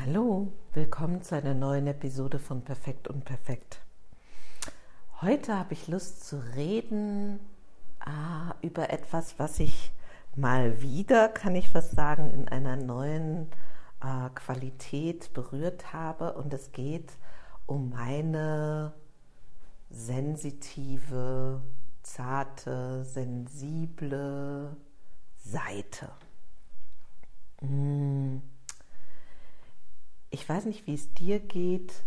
Hallo, willkommen zu einer neuen Episode von Perfekt und Perfekt. Heute habe ich Lust zu reden ah, über etwas, was ich mal wieder, kann ich was sagen, in einer neuen äh, Qualität berührt habe. Und es geht um meine sensitive, zarte, sensible Seite. Mmh ich weiß nicht, wie es dir geht.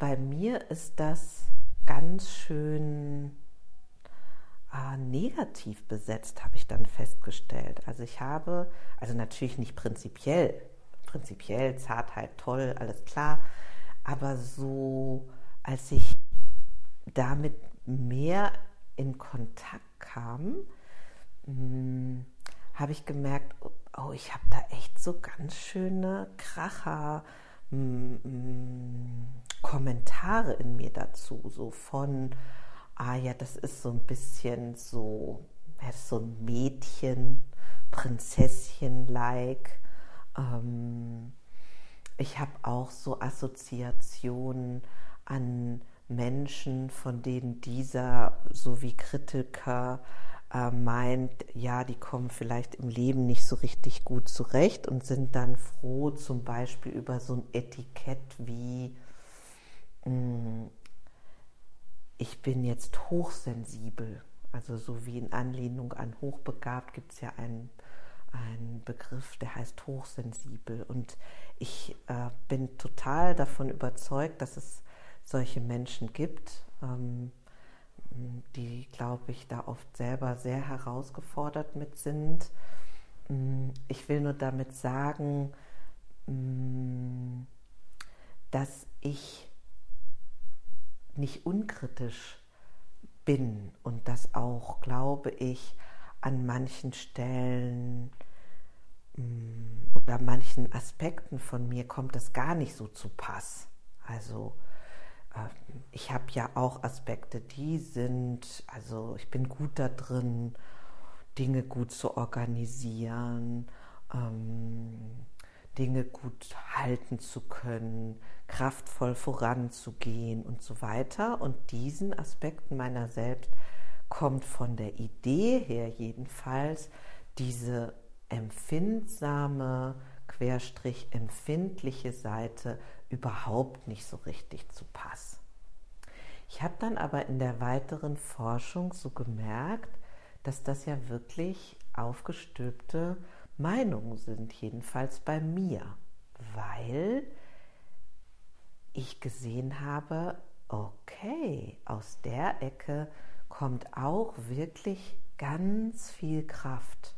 Bei mir ist das ganz schön äh, negativ besetzt, habe ich dann festgestellt. Also ich habe, also natürlich nicht prinzipiell, prinzipiell Zartheit toll, alles klar, aber so, als ich damit mehr in Kontakt kam, hm, habe ich gemerkt, oh, ich habe da echt so ganz schöne Kracher. Mm, mm, Kommentare in mir dazu, so von, ah ja, das ist so ein bisschen so, ja, so ein Mädchen, Prinzesschen-like. Ähm, ich habe auch so Assoziationen an Menschen, von denen dieser, so wie Kritiker, äh, meint, ja, die kommen vielleicht im Leben nicht so richtig gut zurecht und sind dann froh, zum Beispiel über so ein Etikett wie mm, ich bin jetzt hochsensibel. Also so wie in Anlehnung an hochbegabt gibt es ja einen, einen Begriff, der heißt hochsensibel. Und ich äh, bin total davon überzeugt, dass es solche Menschen gibt. Ähm, die, glaube ich, da oft selber sehr herausgefordert mit sind. Mm, ich will nur damit sagen, mm, dass ich nicht unkritisch bin und dass auch, glaube ich, an manchen Stellen mm, oder manchen Aspekten von mir kommt das gar nicht so zu Pass. Also ich habe ja auch Aspekte, die sind, also ich bin gut da drin, Dinge gut zu organisieren, ähm, Dinge gut halten zu können, kraftvoll voranzugehen und so weiter. Und diesen Aspekten meiner selbst kommt von der Idee her jedenfalls diese empfindsame, querstrich empfindliche Seite überhaupt nicht so richtig zu Pass. Ich habe dann aber in der weiteren Forschung so gemerkt, dass das ja wirklich aufgestülpte Meinungen sind, jedenfalls bei mir, weil ich gesehen habe, okay, aus der Ecke kommt auch wirklich ganz viel Kraft.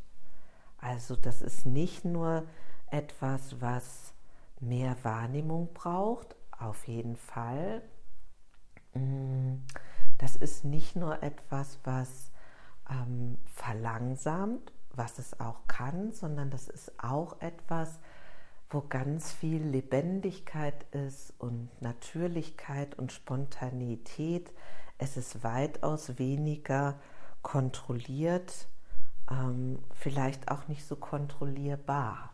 Also das ist nicht nur etwas, was mehr Wahrnehmung braucht, auf jeden Fall. Mm, das ist nicht nur etwas, was ähm, verlangsamt, was es auch kann, sondern das ist auch etwas, wo ganz viel Lebendigkeit ist und Natürlichkeit und Spontaneität. Es ist weitaus weniger kontrolliert, ähm, vielleicht auch nicht so kontrollierbar.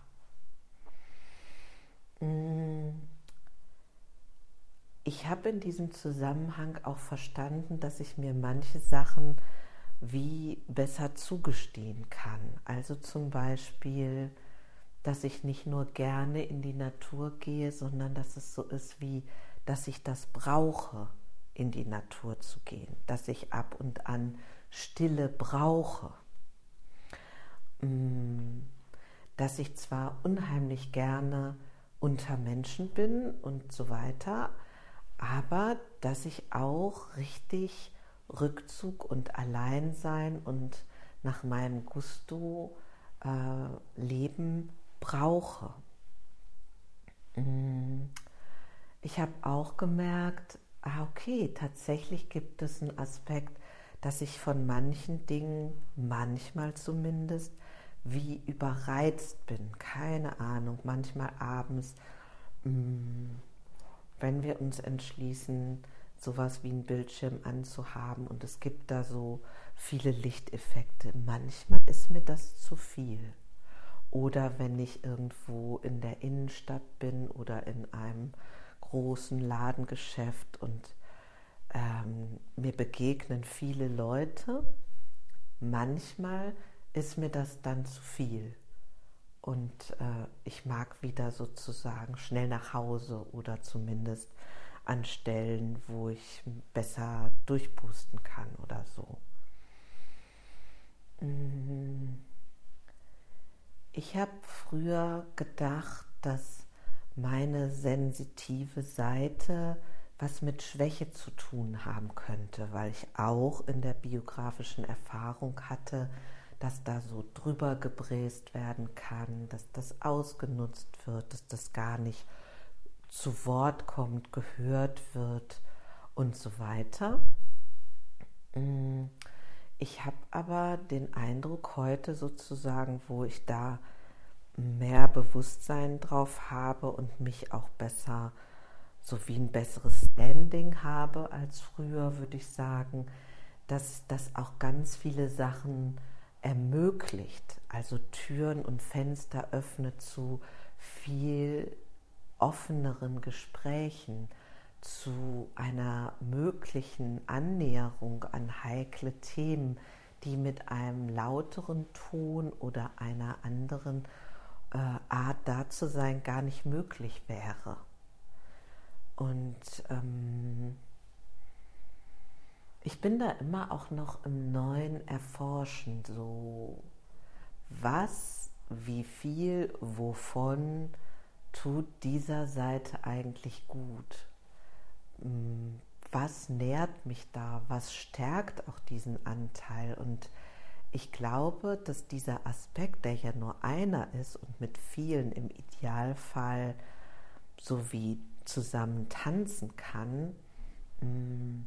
Mm. Ich habe in diesem Zusammenhang auch verstanden, dass ich mir manche Sachen wie besser zugestehen kann. Also zum Beispiel, dass ich nicht nur gerne in die Natur gehe, sondern dass es so ist wie, dass ich das brauche, in die Natur zu gehen, dass ich ab und an Stille brauche, mm. dass ich zwar unheimlich gerne unter Menschen bin und so weiter, aber dass ich auch richtig Rückzug und Alleinsein und nach meinem Gusto äh, Leben brauche. Mm. Ich habe auch gemerkt, ah, okay, tatsächlich gibt es einen Aspekt, dass ich von manchen Dingen manchmal zumindest wie überreizt bin. Keine Ahnung, manchmal abends, mm, wenn wir uns entschließen, sowas wie einen Bildschirm anzuhaben und es gibt da so viele Lichteffekte. Manchmal ist mir das zu viel. oder wenn ich irgendwo in der Innenstadt bin oder in einem großen Ladengeschäft und ähm, mir begegnen viele Leute, manchmal ist mir das dann zu viel. Und äh, ich mag wieder sozusagen schnell nach Hause oder zumindest an Stellen, wo ich besser durchpusten kann oder so. Mhm. Ich habe früher gedacht, dass meine sensitive Seite was mit Schwäche zu tun haben könnte, weil ich auch in der biografischen Erfahrung hatte, dass da so drüber gebräst werden kann, dass das ausgenutzt wird, dass das gar nicht zu Wort kommt, gehört wird und so weiter. Mm, ich habe aber den Eindruck heute sozusagen, wo ich da mehr Bewusstsein drauf habe und mich auch besser so wie ein besseres Standing habe als früher, würde ich sagen, dass das auch ganz viele Sachen ermöglicht, also Türen und Fenster öffnet zu viel offeneren Gesprächen, zu einer möglichen Annäherung an heikle Themen, die mit einem lauteren Ton oder einer anderen äh, Art da zu sein gar nicht möglich wäre. Und ähm, ich bin da immer auch noch im neuen Erforschen, so was, wie viel, wovon tut dieser Seite eigentlich gut? Mm, was nährt mich da? Was stärkt auch diesen Anteil? Und ich glaube, dass dieser Aspekt, der ja nur einer ist und mit vielen im Idealfall so wie zusammen tanzen kann, mm,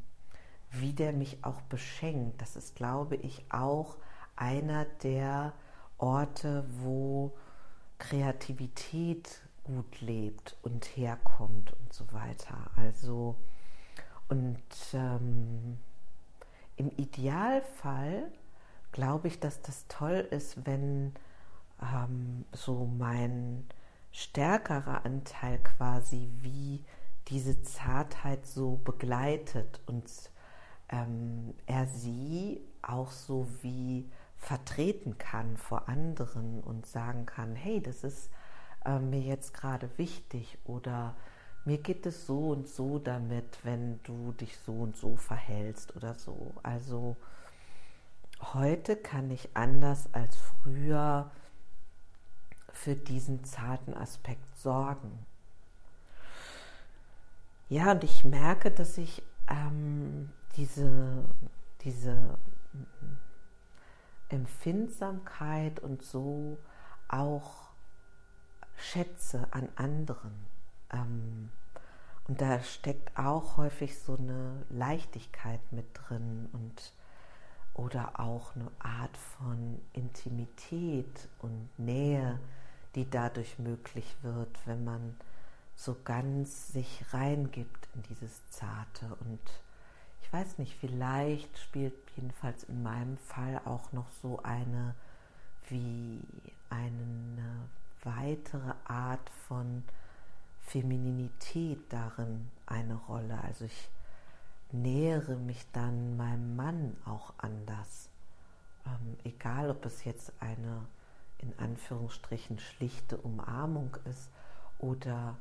wie der mich auch beschenkt. Das ist, glaube ich, auch einer der Orte, wo Kreativität gut lebt und herkommt und so weiter. Also, und ähm, im Idealfall glaube ich, dass das toll ist, wenn ähm, so mein stärkerer Anteil quasi wie diese Zartheit so begleitet und ähm, er sie auch so wie vertreten kann vor anderen und sagen kann, hey, das ist äh, mir jetzt gerade wichtig oder mir geht es so und so damit, wenn du dich so und so verhältst oder so. Also heute kann ich anders als früher für diesen zarten Aspekt sorgen. Ja, und ich merke, dass ich ähm, diese, diese Empfindsamkeit und so auch schätze an anderen. Ähm, und da steckt auch häufig so eine Leichtigkeit mit drin und oder auch eine Art von Intimität und Nähe, die dadurch möglich wird, wenn man so ganz sich reingibt in dieses Zarte. Und weiß nicht, vielleicht spielt jedenfalls in meinem Fall auch noch so eine wie eine weitere Art von Femininität darin eine Rolle. Also ich nähere mich dann meinem Mann auch anders. Ähm, egal, ob es jetzt eine in Anführungsstrichen schlichte Umarmung ist oder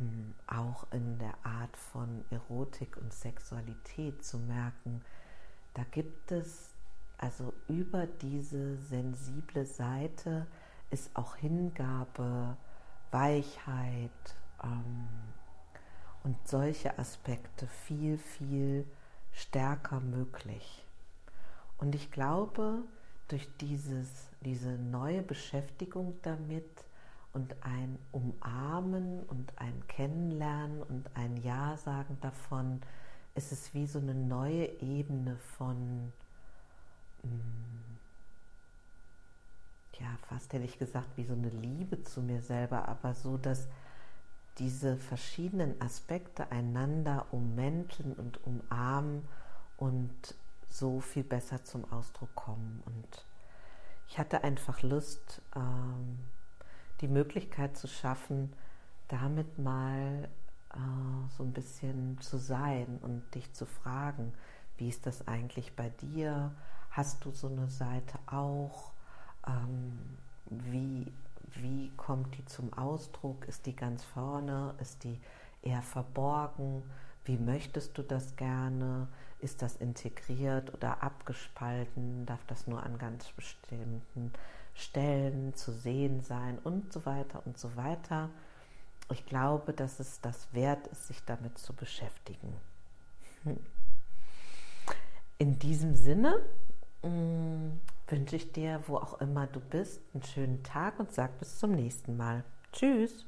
ähm, auch in der Art von Erotik und Sexualität zu merken, da gibt es also über diese sensible Seite ist auch Hingabe, Weichheit ähm, und solche Aspekte viel, viel stärker möglich. Und ich glaube, durch dieses, diese neue Beschäftigung damit und ein Umarmen und ein Kennenlernen und ein Ja sagen davon, ist es wie so eine neue Ebene von, mm, ja, fast hätte ich gesagt, wie so eine Liebe zu mir selber, aber so, dass diese verschiedenen Aspekte einander ummänteln und umarmen und so viel besser zum Ausdruck kommen. Und ich hatte einfach Lust, ähm, die Möglichkeit zu schaffen, damit mal äh, so ein bisschen zu sein und dich zu fragen, wie ist das eigentlich bei dir? Hast du so eine Seite auch? Ähm, wie, wie kommt die zum Ausdruck? Ist die ganz vorne? Ist die eher verborgen? Wie möchtest du das gerne? Ist das integriert oder abgespalten? Darf das nur an ganz bestimmten Stellen zu sehen sein und so weiter und so weiter? Ich glaube, dass es das wert ist, sich damit zu beschäftigen. Hm. In diesem Sinne mm, wünsche ich dir, wo auch immer du bist, einen schönen Tag und sag bis zum nächsten Mal. Tschüss.